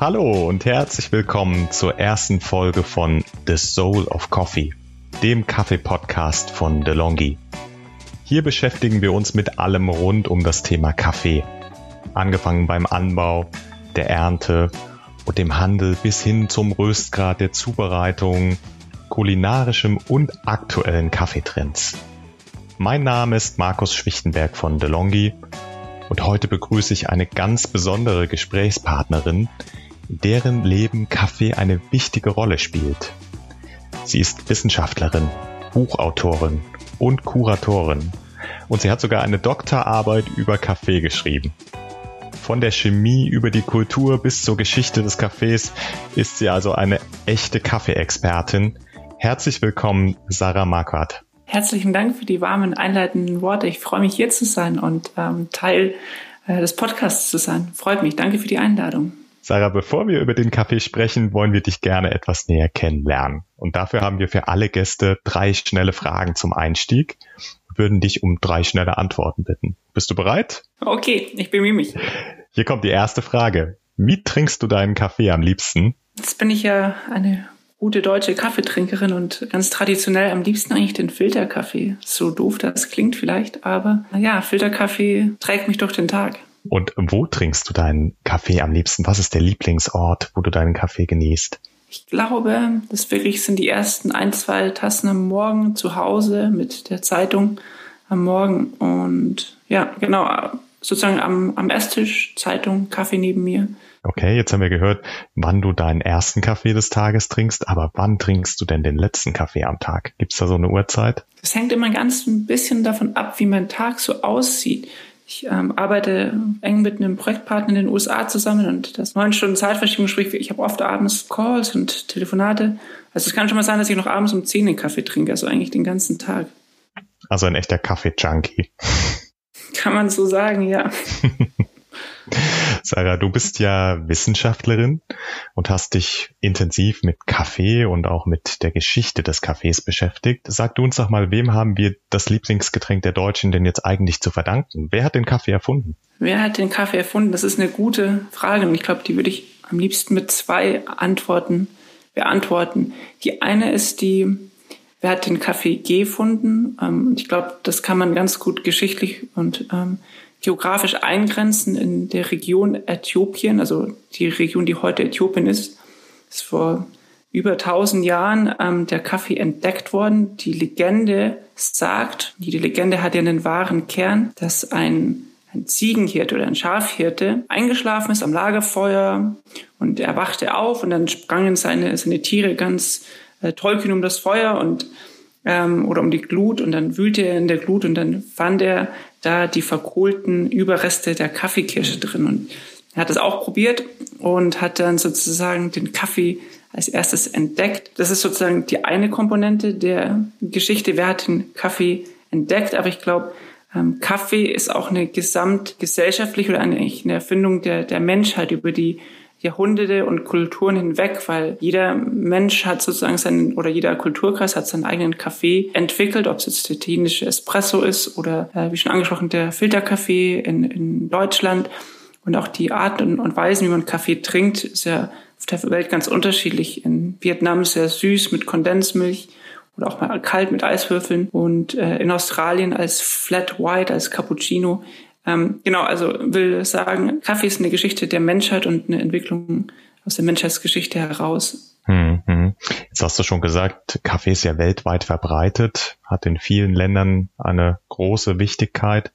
Hallo und herzlich willkommen zur ersten Folge von The Soul of Coffee, dem Kaffee-Podcast von DeLonghi. Hier beschäftigen wir uns mit allem rund um das Thema Kaffee. Angefangen beim Anbau, der Ernte und dem Handel bis hin zum Röstgrad der Zubereitung, kulinarischem und aktuellen Kaffeetrends. Mein Name ist Markus Schwichtenberg von DeLonghi und heute begrüße ich eine ganz besondere Gesprächspartnerin, deren Leben Kaffee eine wichtige Rolle spielt. Sie ist Wissenschaftlerin, Buchautorin und Kuratorin und sie hat sogar eine Doktorarbeit über Kaffee geschrieben. Von der Chemie über die Kultur bis zur Geschichte des Kaffees ist sie also eine echte Kaffeeexpertin. Herzlich willkommen, Sarah Marquardt. Herzlichen Dank für die warmen einleitenden Worte. Ich freue mich hier zu sein und ähm, Teil äh, des Podcasts zu sein. Freut mich. Danke für die Einladung. Sarah, bevor wir über den Kaffee sprechen, wollen wir dich gerne etwas näher kennenlernen. Und dafür haben wir für alle Gäste drei schnelle Fragen zum Einstieg. Wir würden dich um drei schnelle Antworten bitten. Bist du bereit? Okay, ich bemühe mich. Hier kommt die erste Frage. Wie trinkst du deinen Kaffee am liebsten? Jetzt bin ich ja eine gute deutsche Kaffeetrinkerin und ganz traditionell am liebsten eigentlich den Filterkaffee. So doof das klingt vielleicht, aber naja, Filterkaffee trägt mich durch den Tag. Und wo trinkst du deinen Kaffee am liebsten? Was ist der Lieblingsort, wo du deinen Kaffee genießt? Ich glaube, das wirklich sind die ersten ein, zwei Tassen am Morgen zu Hause mit der Zeitung am Morgen. Und ja, genau, sozusagen am, am Esstisch, Zeitung, Kaffee neben mir. Okay, jetzt haben wir gehört, wann du deinen ersten Kaffee des Tages trinkst, aber wann trinkst du denn den letzten Kaffee am Tag? Gibt es da so eine Uhrzeit? Das hängt immer ganz ein bisschen davon ab, wie mein Tag so aussieht. Ich ähm, arbeite eng mit einem Projektpartner in den USA zusammen und das neun Stunden Zeitverschiebung, sprich, ich habe oft abends Calls und Telefonate. Also es kann schon mal sein, dass ich noch abends um zehn den Kaffee trinke, also eigentlich den ganzen Tag. Also ein echter Kaffee-Junkie. Kann man so sagen, ja. Sarah, du bist ja Wissenschaftlerin und hast dich intensiv mit Kaffee und auch mit der Geschichte des Kaffees beschäftigt. Sag du uns doch mal, wem haben wir das Lieblingsgetränk der Deutschen denn jetzt eigentlich zu verdanken? Wer hat den Kaffee erfunden? Wer hat den Kaffee erfunden? Das ist eine gute Frage und ich glaube, die würde ich am liebsten mit zwei Antworten beantworten. Die eine ist die, wer hat den Kaffee gefunden? Ähm, ich glaube, das kann man ganz gut geschichtlich und ähm, geografisch eingrenzen in der Region Äthiopien, also die Region, die heute Äthiopien ist, ist vor über 1000 Jahren ähm, der Kaffee entdeckt worden. Die Legende sagt, die Legende hat ja einen wahren Kern, dass ein, ein Ziegenhirte oder ein Schafhirte eingeschlafen ist am Lagerfeuer und er wachte auf und dann sprangen seine, seine Tiere ganz äh, tollkühn um das Feuer und ähm, oder um die Glut und dann wühlte er in der Glut und dann fand er da die verkohlten Überreste der Kaffeekirsche drin. Und er hat das auch probiert und hat dann sozusagen den Kaffee als erstes entdeckt. Das ist sozusagen die eine Komponente der Geschichte. Wer hat den Kaffee entdeckt? Aber ich glaube, ähm, Kaffee ist auch eine gesamtgesellschaftliche oder eine, Erfindung der, der Menschheit über die Jahrhunderte und Kulturen hinweg, weil jeder Mensch hat sozusagen seinen oder jeder Kulturkreis hat seinen eigenen Kaffee entwickelt, ob es jetzt der italienische Espresso ist oder äh, wie schon angesprochen der Filterkaffee in, in Deutschland und auch die Art und, und Weisen, wie man Kaffee trinkt, ist ja auf der Welt ganz unterschiedlich. In Vietnam er süß mit Kondensmilch oder auch mal kalt mit Eiswürfeln und äh, in Australien als Flat White, als Cappuccino. Ähm, genau, also will sagen, Kaffee ist eine Geschichte der Menschheit und eine Entwicklung aus der Menschheitsgeschichte heraus. Hm, hm. Jetzt hast du schon gesagt, Kaffee ist ja weltweit verbreitet, hat in vielen Ländern eine große Wichtigkeit.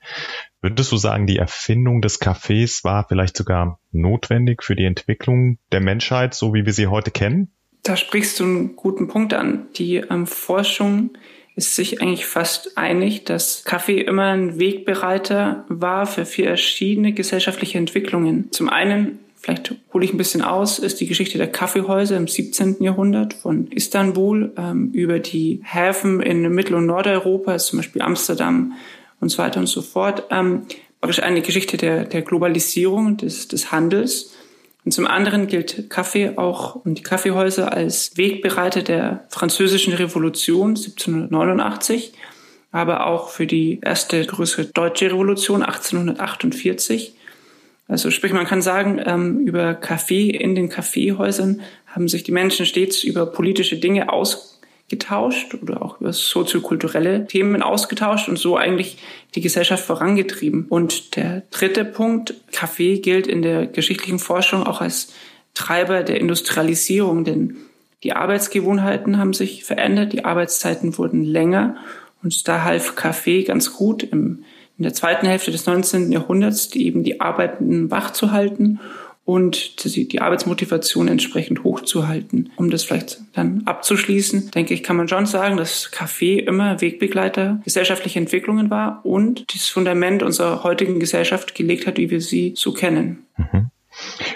Würdest du sagen, die Erfindung des Kaffees war vielleicht sogar notwendig für die Entwicklung der Menschheit, so wie wir sie heute kennen? Da sprichst du einen guten Punkt an. Die ähm, Forschung ist sich eigentlich fast einig, dass Kaffee immer ein Wegbereiter war für verschiedene gesellschaftliche Entwicklungen. Zum einen, vielleicht hole ich ein bisschen aus, ist die Geschichte der Kaffeehäuser im 17. Jahrhundert von Istanbul ähm, über die Häfen in Mittel- und Nordeuropa, zum Beispiel Amsterdam und so weiter und so fort. Ähm, praktisch eine Geschichte der, der Globalisierung, des, des Handels. Und zum anderen gilt Kaffee auch und die Kaffeehäuser als Wegbereiter der französischen Revolution 1789, aber auch für die erste größere deutsche Revolution 1848. Also sprich, man kann sagen, ähm, über Kaffee in den Kaffeehäusern haben sich die Menschen stets über politische Dinge ausgetauscht oder auch über soziokulturelle Themen ausgetauscht und so eigentlich die Gesellschaft vorangetrieben. Und der dritte Punkt, Kaffee gilt in der geschichtlichen Forschung auch als Treiber der Industrialisierung, denn die Arbeitsgewohnheiten haben sich verändert, die Arbeitszeiten wurden länger und da half Kaffee ganz gut im, in der zweiten Hälfte des 19. Jahrhunderts, die eben die Arbeitenden wach zu halten und die, Arbeitsmotivation entsprechend hochzuhalten. Um das vielleicht dann abzuschließen, denke ich, kann man schon sagen, dass Kaffee immer Wegbegleiter gesellschaftlicher Entwicklungen war und das Fundament unserer heutigen Gesellschaft gelegt hat, wie wir sie so kennen. Mhm.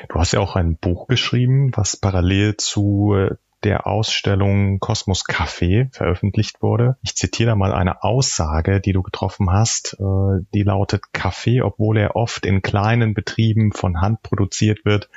Du hast ja auch ein Buch geschrieben, was parallel zu äh, der Ausstellung Kosmos Café veröffentlicht wurde. Ich zitiere da mal eine Aussage, die du getroffen hast, äh, die lautet, Kaffee, obwohl er oft in kleinen Betrieben von Hand produziert wird,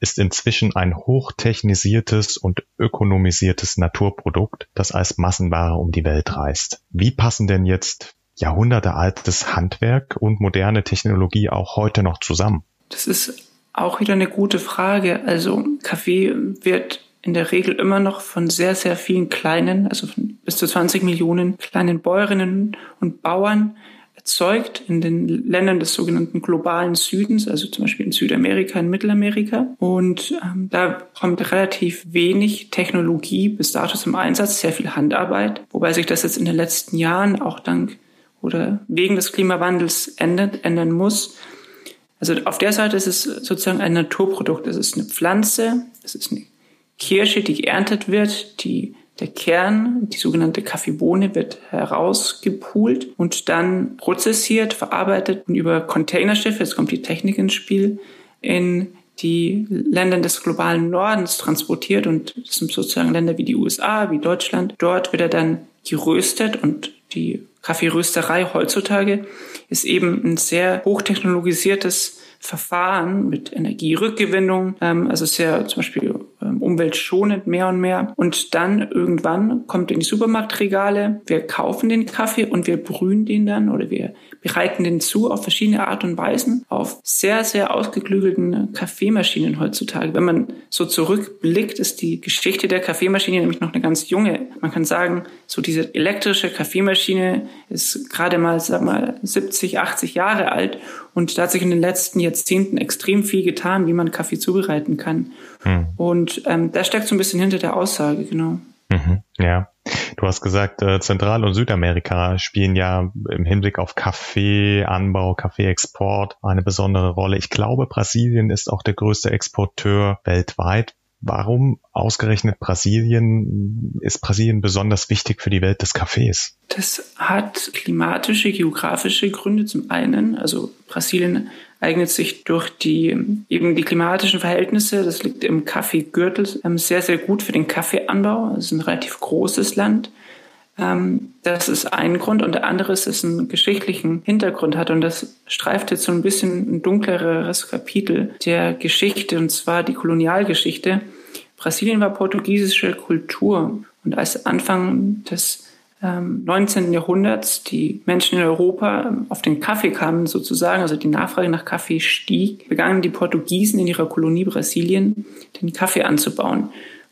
ist inzwischen ein hochtechnisiertes und ökonomisiertes Naturprodukt, das als Massenware um die Welt reist. Wie passen denn jetzt jahrhundertealtes Handwerk und moderne Technologie auch heute noch zusammen? Das ist auch wieder eine gute Frage. Also Kaffee wird in der Regel immer noch von sehr, sehr vielen kleinen, also von bis zu 20 Millionen kleinen Bäuerinnen und Bauern erzeugt in den Ländern des sogenannten globalen Südens, also zum Beispiel in Südamerika, in Mittelamerika. Und ähm, da kommt relativ wenig Technologie bis dato zum Einsatz, sehr viel Handarbeit, wobei sich das jetzt in den letzten Jahren auch dank oder wegen des Klimawandels ändert, ändern muss. Also auf der Seite ist es sozusagen ein Naturprodukt. Es ist eine Pflanze, es ist eine Kirsche, die geerntet wird, die der Kern, die sogenannte Kaffeebohne, wird herausgepult und dann prozessiert, verarbeitet und über Containerschiffe, jetzt kommt die Technik ins Spiel, in die Länder des globalen Nordens transportiert und das sind sozusagen Länder wie die USA, wie Deutschland. Dort wird er dann geröstet und die Kaffeerösterei heutzutage ist eben ein sehr hochtechnologisiertes Verfahren mit Energierückgewinnung, ähm, also sehr zum Beispiel umweltschonend mehr und mehr. Und dann irgendwann kommt in die Supermarktregale, wir kaufen den Kaffee und wir brühen den dann oder wir bereiten den zu auf verschiedene Art und Weisen auf sehr, sehr ausgeklügelten Kaffeemaschinen heutzutage. Wenn man so zurückblickt, ist die Geschichte der Kaffeemaschine nämlich noch eine ganz junge. Man kann sagen, so diese elektrische Kaffeemaschine ist gerade mal, sag mal, 70, 80 Jahre alt und da hat sich in den letzten Jahrzehnten extrem viel getan, wie man Kaffee zubereiten kann. Hm. Und ähm, da steckt so ein bisschen hinter der Aussage, genau. Mhm, ja. Du hast gesagt, äh, Zentral- und Südamerika spielen ja im Hinblick auf Kaffeeanbau, Kaffeeexport eine besondere Rolle. Ich glaube, Brasilien ist auch der größte Exporteur weltweit. Warum ausgerechnet Brasilien? Ist Brasilien besonders wichtig für die Welt des Kaffees? Das hat klimatische, geografische Gründe zum einen. Also Brasilien eignet sich durch die eben die klimatischen Verhältnisse, das liegt im Kaffeegürtel, ähm, sehr, sehr gut für den Kaffeeanbau. Es ist ein relativ großes Land. Ähm, das ist ein Grund und der andere ist, dass es einen geschichtlichen Hintergrund hat und das streift jetzt so ein bisschen ein dunkleres Kapitel der Geschichte und zwar die Kolonialgeschichte. Brasilien war portugiesische Kultur und als Anfang des 19. Ähm, Jahrhunderts die Menschen in Europa ähm, auf den Kaffee kamen sozusagen, also die Nachfrage nach Kaffee stieg, begannen die Portugiesen in ihrer Kolonie Brasilien den Kaffee anzubauen.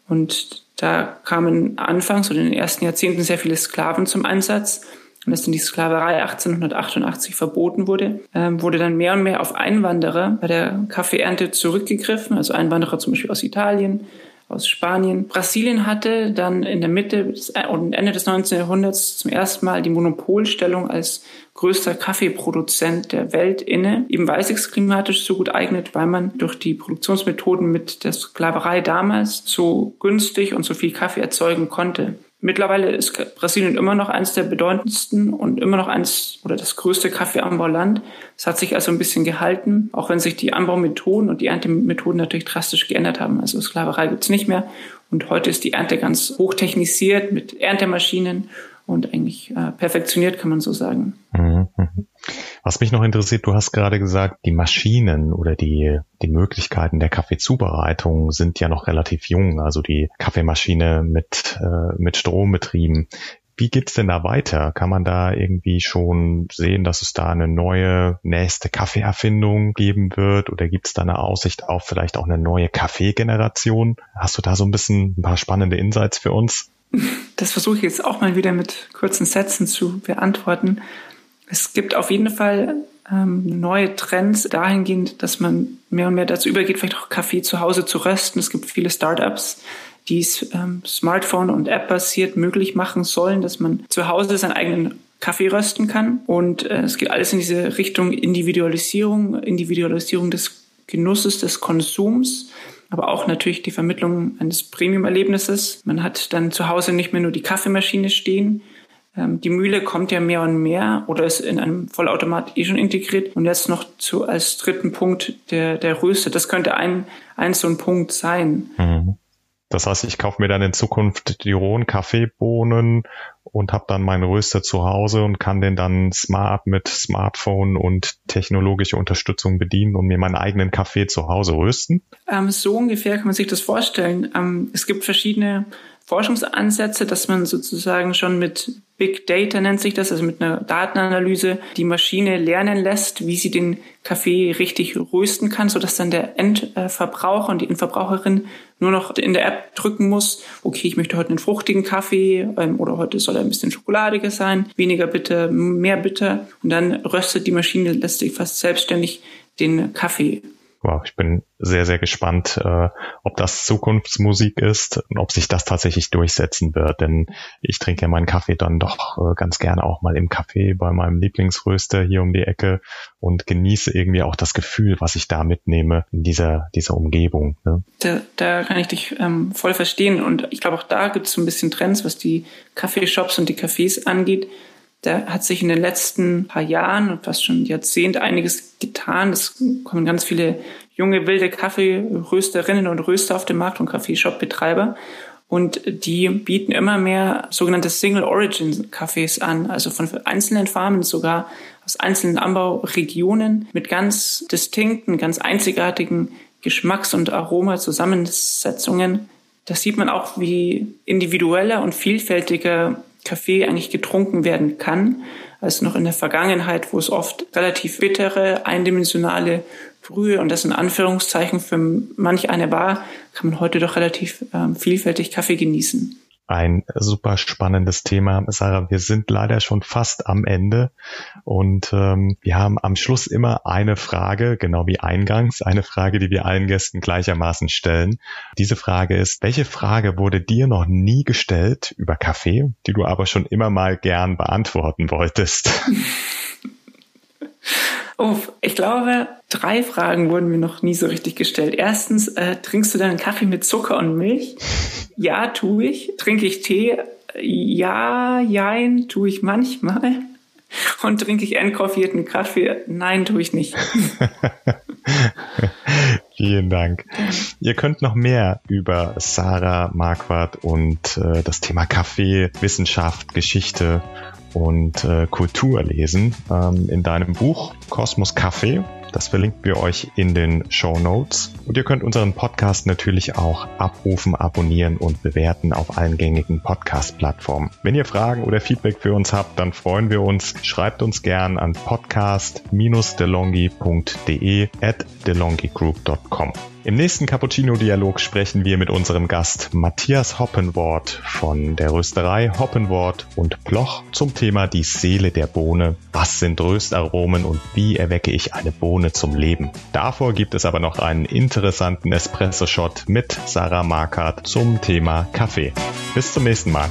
Und da kamen anfangs oder in den ersten Jahrzehnten sehr viele Sklaven zum Einsatz. Und als dann die Sklaverei 1888 verboten wurde, ähm, wurde dann mehr und mehr auf Einwanderer bei der Kaffeeernte zurückgegriffen, also Einwanderer zum Beispiel aus Italien, aus Spanien. Brasilien hatte dann in der Mitte und Ende des 19. Jahrhunderts zum ersten Mal die Monopolstellung als größter Kaffeeproduzent der Welt inne, eben weil sich klimatisch so gut eignet, weil man durch die Produktionsmethoden mit der Sklaverei damals so günstig und so viel Kaffee erzeugen konnte. Mittlerweile ist Brasilien immer noch eines der bedeutendsten und immer noch eines oder das größte Kaffeeanbauland. Es hat sich also ein bisschen gehalten, auch wenn sich die Anbaumethoden und die Erntemethoden natürlich drastisch geändert haben. Also Sklaverei gibt's nicht mehr und heute ist die Ernte ganz hochtechnisiert mit Erntemaschinen und eigentlich äh, perfektioniert, kann man so sagen. Mhm, mhm. Was mich noch interessiert, du hast gerade gesagt, die Maschinen oder die, die Möglichkeiten der Kaffeezubereitung sind ja noch relativ jung. Also die Kaffeemaschine mit, äh, mit Strom betrieben. Wie geht's denn da weiter? Kann man da irgendwie schon sehen, dass es da eine neue nächste Kaffeeerfindung geben wird? Oder gibt's da eine Aussicht auf vielleicht auch eine neue Kaffeegeneration? Hast du da so ein bisschen ein paar spannende Insights für uns? Das versuche ich jetzt auch mal wieder mit kurzen Sätzen zu beantworten. Es gibt auf jeden Fall ähm, neue Trends dahingehend, dass man mehr und mehr dazu übergeht, vielleicht auch Kaffee zu Hause zu rösten. Es gibt viele Startups, die es ähm, Smartphone- und App-basiert möglich machen sollen, dass man zu Hause seinen eigenen Kaffee rösten kann. Und äh, es geht alles in diese Richtung Individualisierung, Individualisierung des Genusses, des Konsums aber auch natürlich die Vermittlung eines Premium-Erlebnisses. Man hat dann zu Hause nicht mehr nur die Kaffeemaschine stehen. Ähm, die Mühle kommt ja mehr und mehr oder ist in einem Vollautomat eh schon integriert. Und jetzt noch zu, als dritten Punkt der, der Röste. Das könnte ein, ein so ein Punkt sein. Mhm. Das heißt, ich kaufe mir dann in Zukunft die rohen Kaffeebohnen und habe dann meinen Röster zu Hause und kann den dann smart mit Smartphone und technologische Unterstützung bedienen und mir meinen eigenen Kaffee zu Hause rösten? Ähm, so ungefähr kann man sich das vorstellen. Ähm, es gibt verschiedene Forschungsansätze, dass man sozusagen schon mit Big Data nennt sich das, also mit einer Datenanalyse, die Maschine lernen lässt, wie sie den Kaffee richtig rösten kann, sodass dann der Endverbraucher und die Endverbraucherin nur noch in der App drücken muss, okay, ich möchte heute einen fruchtigen Kaffee ähm, oder heute soll er ein bisschen schokoladiger sein, weniger bitter, mehr bitter. Und dann röstet die Maschine letztlich fast selbstständig den Kaffee wow, ich bin sehr, sehr gespannt, äh, ob das Zukunftsmusik ist und ob sich das tatsächlich durchsetzen wird. Denn ich trinke ja meinen Kaffee dann doch äh, ganz gerne auch mal im Café bei meinem Lieblingsröster hier um die Ecke und genieße irgendwie auch das Gefühl, was ich da mitnehme in dieser, dieser Umgebung. Ne? Da, da kann ich dich ähm, voll verstehen. Und ich glaube, auch da gibt es so ein bisschen Trends, was die Kaffeeshops und die Cafés angeht da hat sich in den letzten paar Jahren und fast schon Jahrzehnt einiges getan. Es kommen ganz viele junge, wilde Kaffeerösterinnen und Röster auf den Markt und Kaffeeshop-Betreiber. Und die bieten immer mehr sogenannte Single Origin Kaffees an, also von einzelnen Farmen sogar aus einzelnen Anbauregionen mit ganz distinkten, ganz einzigartigen Geschmacks- und Aromazusammensetzungen. Da sieht man auch, wie individueller und vielfältiger Kaffee eigentlich getrunken werden kann, als noch in der Vergangenheit, wo es oft relativ bittere, eindimensionale Brühe und das in Anführungszeichen für manch eine war, kann man heute doch relativ ähm, vielfältig Kaffee genießen ein super spannendes Thema. Sarah, wir sind leider schon fast am Ende und ähm, wir haben am Schluss immer eine Frage, genau wie eingangs, eine Frage, die wir allen Gästen gleichermaßen stellen. Diese Frage ist, welche Frage wurde dir noch nie gestellt über Kaffee, die du aber schon immer mal gern beantworten wolltest? Oh, ich glaube, drei Fragen wurden mir noch nie so richtig gestellt. Erstens, äh, trinkst du deinen Kaffee mit Zucker und Milch? Ja, tue ich. Trinke ich Tee? Ja, jein, tue ich manchmal. Und trinke ich entkoffierten Kaffee? Nein, tue ich nicht. Vielen Dank. Ihr könnt noch mehr über Sarah Marquardt und äh, das Thema Kaffee, Wissenschaft, Geschichte und äh, Kultur lesen ähm, in deinem Buch Kosmos Kaffee. Das verlinken wir euch in den Show Notes. Und ihr könnt unseren Podcast natürlich auch abrufen, abonnieren und bewerten auf allen gängigen Podcast-Plattformen. Wenn ihr Fragen oder Feedback für uns habt, dann freuen wir uns. Schreibt uns gern an podcast-delongi.de at delongigroup.com. Im nächsten Cappuccino-Dialog sprechen wir mit unserem Gast Matthias Hoppenwort von der Rösterei Hoppenwort und Bloch zum Thema die Seele der Bohne. Was sind Röstaromen und wie erwecke ich eine Bohne zum Leben? Davor gibt es aber noch einen interessanten Espresso-Shot mit Sarah Markert zum Thema Kaffee. Bis zum nächsten Mal.